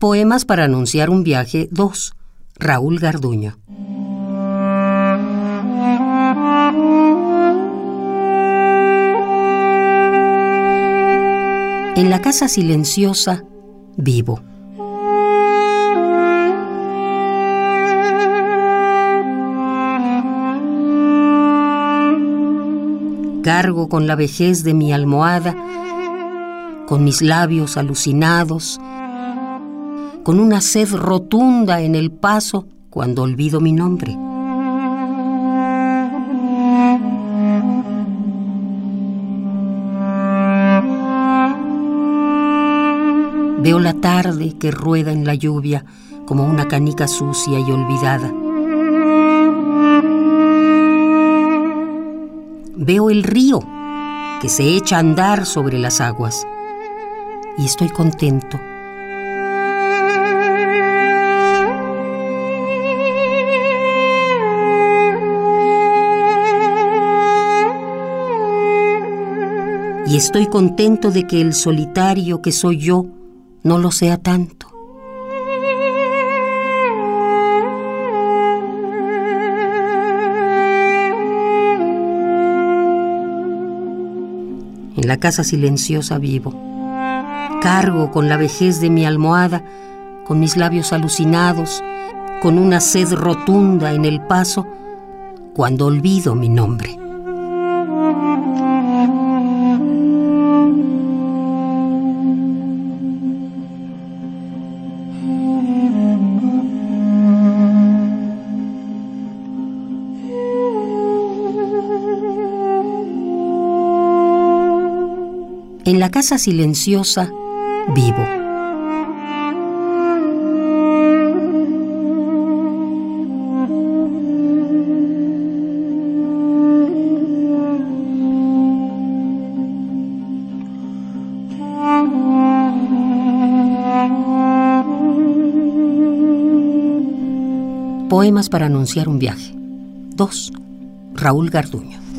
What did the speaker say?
Poemas para anunciar un viaje 2. Raúl Garduño. En la casa silenciosa vivo. Cargo con la vejez de mi almohada, con mis labios alucinados, con una sed rotunda en el paso cuando olvido mi nombre. Veo la tarde que rueda en la lluvia como una canica sucia y olvidada. Veo el río que se echa a andar sobre las aguas y estoy contento. Y estoy contento de que el solitario que soy yo no lo sea tanto. En la casa silenciosa vivo. Cargo con la vejez de mi almohada, con mis labios alucinados, con una sed rotunda en el paso, cuando olvido mi nombre. En la casa silenciosa vivo. Poemas para anunciar un viaje. 2. Raúl Garduño.